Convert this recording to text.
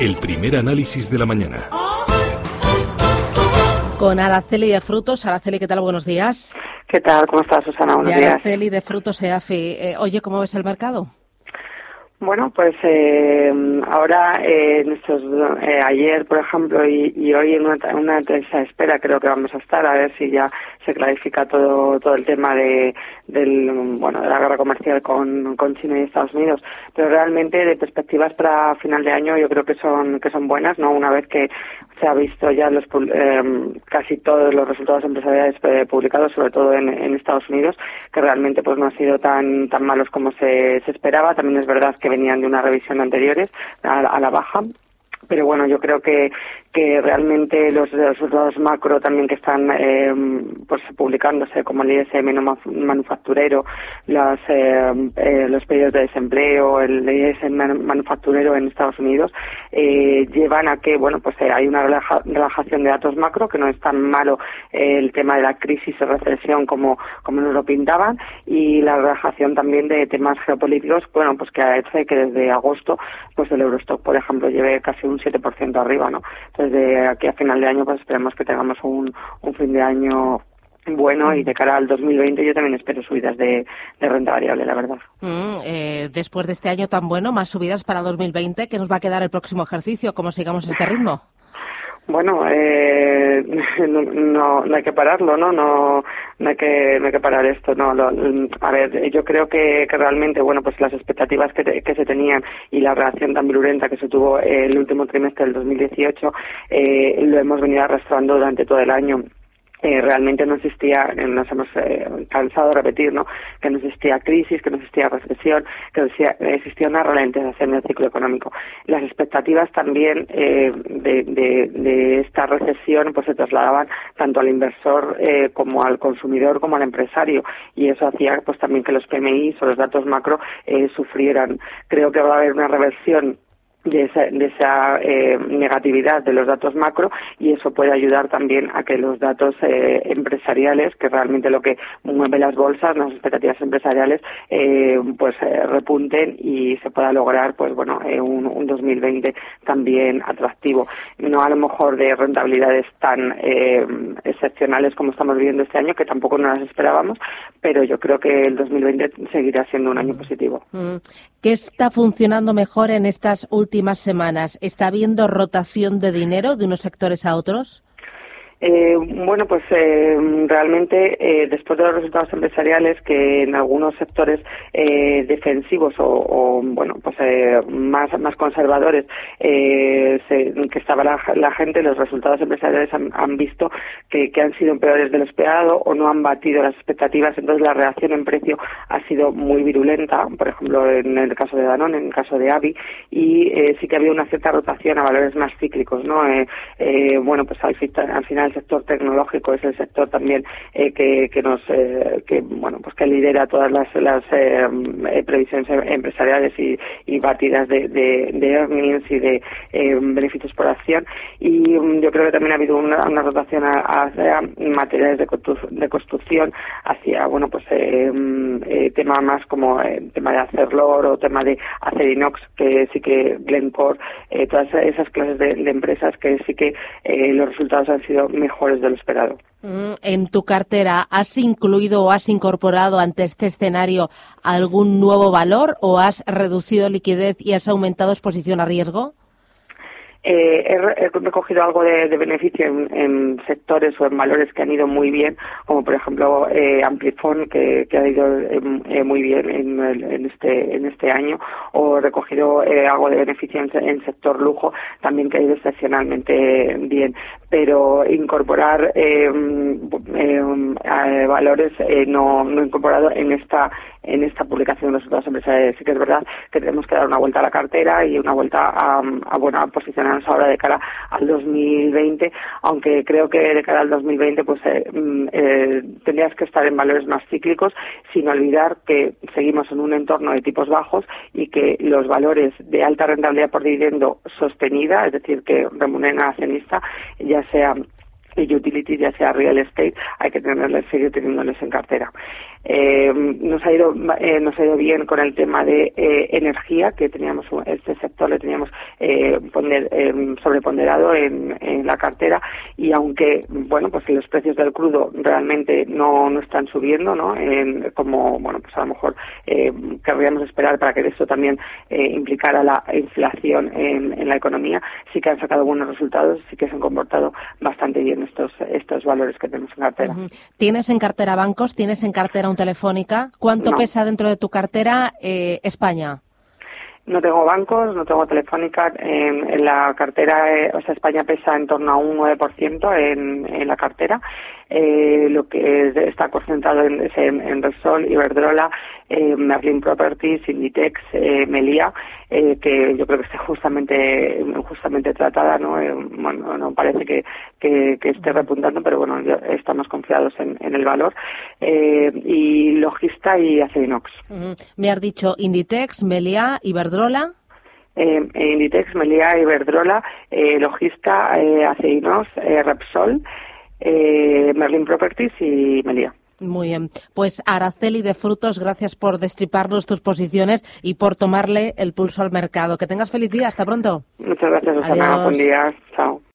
el primer análisis de la mañana. Con Araceli de Frutos. Araceli, ¿qué tal? Buenos días. ¿Qué tal? ¿Cómo estás, Susana? Buenos de días. Araceli de Frutos EAFI. Eh, oye, ¿cómo ves el mercado? Bueno, pues eh, ahora, eh, en estos, eh, ayer, por ejemplo, y, y hoy en una, una tensa espera creo que vamos a estar a ver si ya se clarifica todo todo el tema de del bueno de la guerra comercial con, con China y Estados Unidos. Pero realmente de perspectivas para final de año yo creo que son que son buenas, no una vez que se ha visto ya los eh, casi todos los resultados empresariales eh, publicados, sobre todo en, en, Estados Unidos, que realmente pues no han sido tan tan malos como se, se esperaba. También es verdad que venían de una revisión anteriores a, a la baja pero bueno, yo creo que, que realmente los resultados macro también que están eh, pues publicándose, como el ISM manufacturero, las, eh, eh, los pedidos de desempleo, el ISM manufacturero en Estados Unidos, eh, llevan a que, bueno, pues hay una relajación de datos macro, que no es tan malo el tema de la crisis o recesión como, como nos lo pintaban, y la relajación también de temas geopolíticos, bueno, pues que ha hecho que desde agosto, pues el Eurostock, por ejemplo, lleve casi un 7% arriba, ¿no? Entonces, de aquí a final de año, pues esperemos que tengamos un, un fin de año bueno y de cara al 2020 yo también espero subidas de, de renta variable, la verdad. Mm, eh, después de este año tan bueno, más subidas para 2020, ¿qué nos va a quedar el próximo ejercicio? ¿Cómo sigamos este ritmo? Bueno, eh, no, no, hay que pararlo, ¿no? No, no hay que, no hay que parar esto, ¿no? Lo, a ver, yo creo que, que realmente, bueno, pues las expectativas que, te, que se tenían y la reacción tan virulenta que se tuvo el último trimestre del 2018 eh, lo hemos venido arrastrando durante todo el año eh, realmente no existía, eh, nos hemos eh, cansado de repetir, ¿no? Que no existía crisis, que no existía recesión, que existía, existía una ralentización del ciclo económico. Las expectativas también eh, de, de, de, esta recesión pues se trasladaban tanto al inversor eh, como al consumidor como al empresario y eso hacía pues también que los PMI o los datos macro eh, sufrieran. Creo que va a haber una reversión de esa, de esa eh, negatividad de los datos macro y eso puede ayudar también a que los datos eh, empresariales, que realmente lo que mueve las bolsas, las expectativas empresariales, eh, pues repunten y se pueda lograr, pues bueno, un, un, 2020 también atractivo. No a lo mejor de rentabilidades tan excepcionales como estamos viviendo este año, que tampoco no las esperábamos, pero yo creo que el 2020 seguirá siendo un año positivo. Mm. ¿Qué está funcionando mejor en estas últimas últimas semanas? ¿Está habiendo rotación de dinero de unos sectores a otros? Eh, bueno, pues eh, realmente eh, después de los resultados empresariales que en algunos sectores eh, defensivos o, o, bueno, pues eh, más más conservadores se, que estaba la, la, gente, los resultados empresariales han, visto que, que, han sido peores de lo esperado o no han batido las expectativas, entonces la reacción en precio ha sido muy virulenta, por ejemplo en el caso de Danone, en el caso de Avi y sí que había una cierta rotación a valores más cíclicos, ¿no? bueno, pues al, al final el sector tecnológico es el sector también eh, que, que, nos eh, que bueno pues que lidera todas las, las eh, previsiones empresariales y, y batidas de, de, earnings y de beneficios por acción. Y um, yo creo que también ha habido una, rotación hacia materiales de, de, construcción hacia bueno pues tema más como tema de acerlor o tema de acer inox que sí que Glencore todas esas clases de, de, empresas que sí que los resultados han sido mejores de lo esperado. Mm, en tu cartera, ¿has incluido o has incorporado ante este escenario algún nuevo valor o has reducido liquidez y has aumentado exposición a riesgo? Eh, he, recogido algo de, beneficio en, sectores o en valores que han ido muy bien, como por ejemplo eh, Amplifon, que, ha ido eh, muy bien en, en, este, en este año, o he recogido eh, algo de beneficio en, en, sector lujo, también que ha ido excepcionalmente bien. Pero incorporar eh, valores no, no he incorporado en esta en esta publicación de resultados empresariales. Sí que es verdad que tenemos que dar una vuelta a la cartera y una vuelta a, a, bueno, posicionarnos ahora de cara al 2020, aunque creo que de cara al 2020 pues eh, mm, eh, tendrías que estar en valores más cíclicos, sin olvidar que seguimos en un entorno de tipos bajos y que los valores de alta rentabilidad por dividendo sostenida, es decir, que remuneran al accionista, ya sea y utilities, ya sea real estate, hay que tenerles, seguir teniéndoles en cartera. Eh, nos ha ido eh, nos ha ido bien con el tema de eh, energía que teníamos este sector le teníamos eh, sobreponderado en, la cartera y aunque bueno pues los precios del crudo realmente no, no están subiendo no en, como bueno pues a lo mejor querríamos esperar para que esto también implicara la inflación en, la economía sí que han sacado buenos resultados sí que se han comportado bastante bien estos estos valores que tenemos en cartera tienes en cartera bancos tienes en cartera Telefónica. ¿Cuánto pesa dentro de tu cartera eh, España? No tengo bancos, no tengo telefónica. En, la cartera, eh, o sea, España pesa en torno a un 9% en, en la cartera eh, lo que está concentrado en, en, en Repsol, Iberdrola, eh, Merlin Properties, Inditex, eh, Melia, eh, que yo creo que está justamente justamente tratada, ¿no? Eh, bueno, no parece que, que, que, esté repuntando, pero bueno, estamos confiados en, en el valor. Eh, y Logista y Acerinox. Me has dicho Inditex, Melia, Iberdrola. Eh, Inditex, Melia, Iberdrola, eh, Logista, Aceinos, eh, Repsol, Merlin Properties y Melia. Muy bien. Pues Araceli de Frutos, gracias por destriparnos tus posiciones y por tomarle el pulso al mercado. Que tengas feliz día. Hasta pronto. Muchas gracias, Susana. Buen día. Chao.